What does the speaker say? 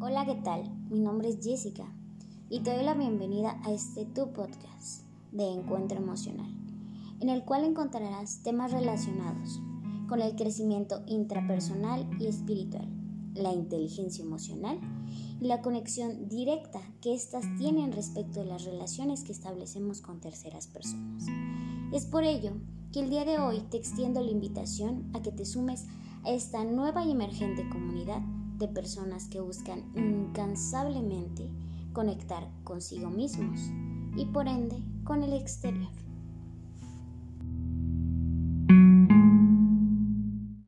Hola, ¿qué tal? Mi nombre es Jessica y te doy la bienvenida a este tu podcast de Encuentro Emocional, en el cual encontrarás temas relacionados con el crecimiento intrapersonal y espiritual, la inteligencia emocional y la conexión directa que éstas tienen respecto de las relaciones que establecemos con terceras personas. Es por ello que el día de hoy te extiendo la invitación a que te sumes a esta nueva y emergente comunidad de personas que buscan incansablemente conectar consigo mismos y por ende con el exterior.